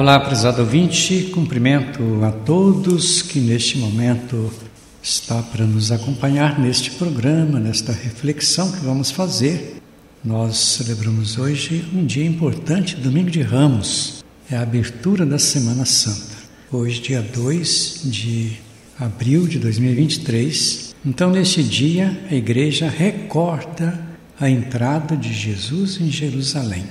Olá, prezado ouvinte, cumprimento a todos que neste momento está para nos acompanhar neste programa, nesta reflexão que vamos fazer. Nós celebramos hoje um dia importante, Domingo de Ramos, é a abertura da Semana Santa. Hoje, dia 2 de abril de 2023. Então, neste dia, a igreja recorda a entrada de Jesus em Jerusalém.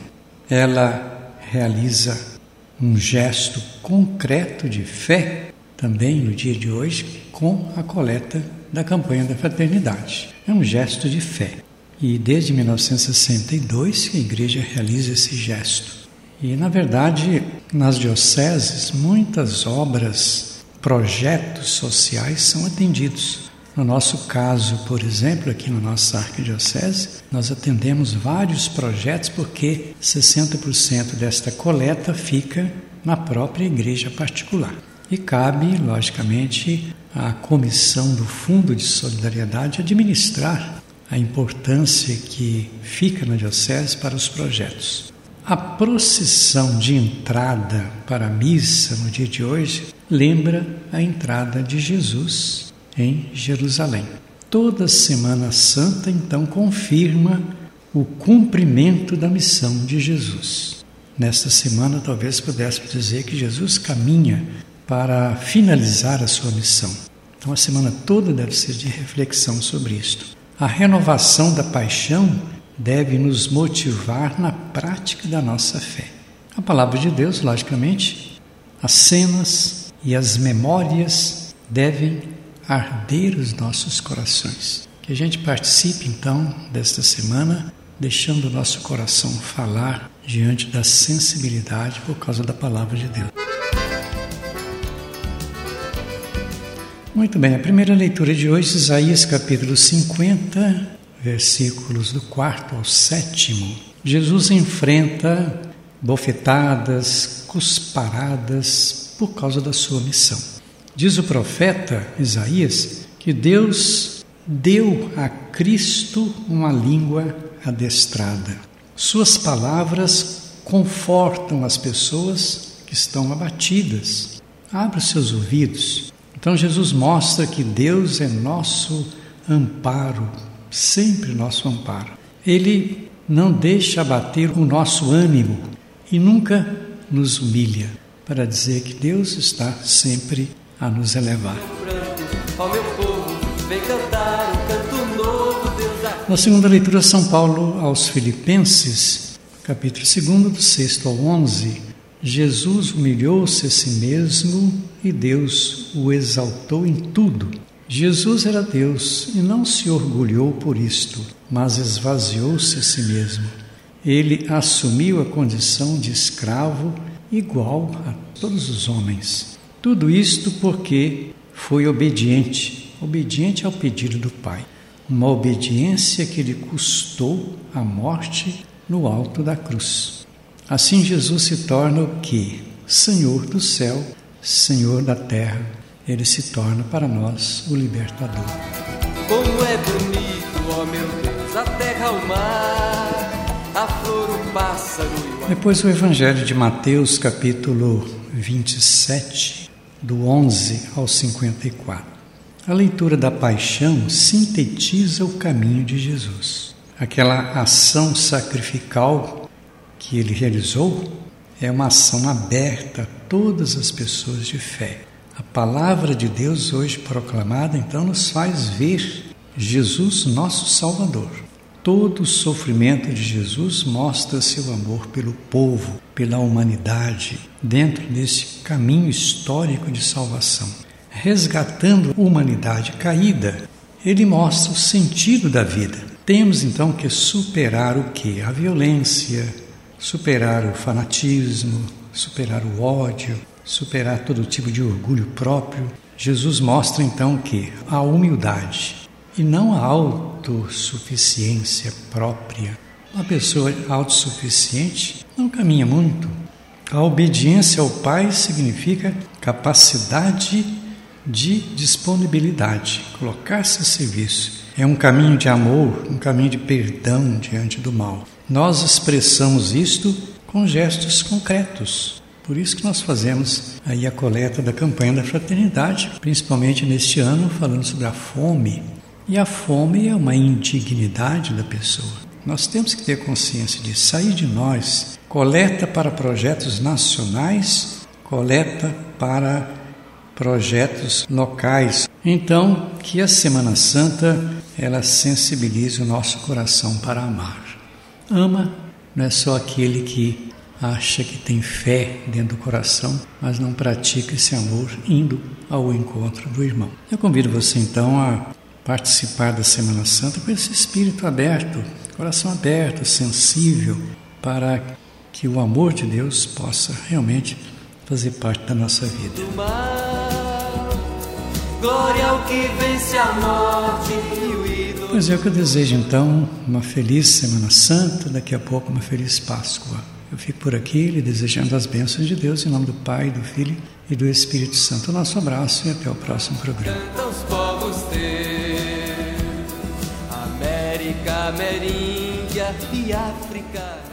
Ela realiza um gesto concreto de fé também no dia de hoje com a coleta da campanha da fraternidade. É um gesto de fé. E desde 1962 que a igreja realiza esse gesto. E na verdade, nas dioceses, muitas obras, projetos sociais são atendidos. No nosso caso, por exemplo, aqui na nossa arquidiocese, nós atendemos vários projetos porque 60% desta coleta fica na própria igreja particular. E cabe, logicamente, à comissão do Fundo de Solidariedade administrar a importância que fica na diocese para os projetos. A procissão de entrada para a missa no dia de hoje lembra a entrada de Jesus em Jerusalém. Toda Semana Santa, então, confirma o cumprimento da missão de Jesus. Nesta semana, talvez pudéssemos dizer que Jesus caminha para finalizar a sua missão. Então, a semana toda deve ser de reflexão sobre isto. A renovação da paixão deve nos motivar na prática da nossa fé. A palavra de Deus, logicamente, as cenas e as memórias devem arder os nossos corações. Que a gente participe então desta semana, deixando o nosso coração falar diante da sensibilidade por causa da palavra de Deus. Muito bem, a primeira leitura de hoje, Isaías capítulo 50, versículos do quarto ao sétimo. Jesus enfrenta bofetadas, cusparadas por causa da sua missão. Diz o profeta Isaías que Deus deu a Cristo uma língua adestrada. Suas palavras confortam as pessoas que estão abatidas. Abra os seus ouvidos. Então Jesus mostra que Deus é nosso amparo, sempre nosso amparo. Ele não deixa abater o nosso ânimo e nunca nos humilha, para dizer que Deus está sempre a nos elevar. Na segunda leitura, São Paulo aos Filipenses, capítulo 2, do 6 ao 11, Jesus humilhou-se a si mesmo e Deus o exaltou em tudo. Jesus era Deus e não se orgulhou por isto, mas esvaziou-se a si mesmo. Ele assumiu a condição de escravo igual a todos os homens tudo isto porque foi obediente, obediente ao pedido do Pai. Uma obediência que lhe custou a morte no alto da cruz. Assim Jesus se torna o que? Senhor do céu, Senhor da terra. Ele se torna para nós o libertador. Como é bonito, ó meu Deus, a terra, o mar, a flor, o pássaro e o Depois o Evangelho de Mateus, capítulo 27, do 11 ao 54. A leitura da paixão sintetiza o caminho de Jesus. Aquela ação sacrificial que ele realizou é uma ação aberta a todas as pessoas de fé. A palavra de Deus hoje proclamada então nos faz ver Jesus, nosso Salvador. Todo o sofrimento de Jesus mostra seu amor pelo povo, pela humanidade, dentro desse caminho histórico de salvação. Resgatando a humanidade caída, ele mostra o sentido da vida. Temos então que superar o que? A violência, superar o fanatismo, superar o ódio, superar todo tipo de orgulho próprio. Jesus mostra então que a humildade e não a autossuficiência própria. Uma pessoa autossuficiente não caminha muito. A obediência ao Pai significa capacidade de disponibilidade, colocar-se a serviço. É um caminho de amor, um caminho de perdão diante do mal. Nós expressamos isto com gestos concretos. Por isso que nós fazemos aí a coleta da campanha da fraternidade, principalmente neste ano, falando sobre a fome. E a fome é uma indignidade da pessoa. Nós temos que ter consciência de sair de nós, coleta para projetos nacionais, coleta para projetos locais. Então, que a Semana Santa ela sensibilize o nosso coração para amar. Ama não é só aquele que acha que tem fé dentro do coração, mas não pratica esse amor indo ao encontro do irmão. Eu convido você então a participar da Semana Santa com esse espírito aberto, coração aberto, sensível, para que o amor de Deus possa realmente fazer parte da nossa vida. Glória ao que vence a morte o ídolo. Pois é, o que eu desejo então, uma feliz Semana Santa, daqui a pouco uma feliz Páscoa. Eu fico por aqui lhe desejando as bênçãos de Deus em nome do Pai, do Filho e do Espírito Santo. Nosso abraço e até o próximo programa. América, Ameríndia e África.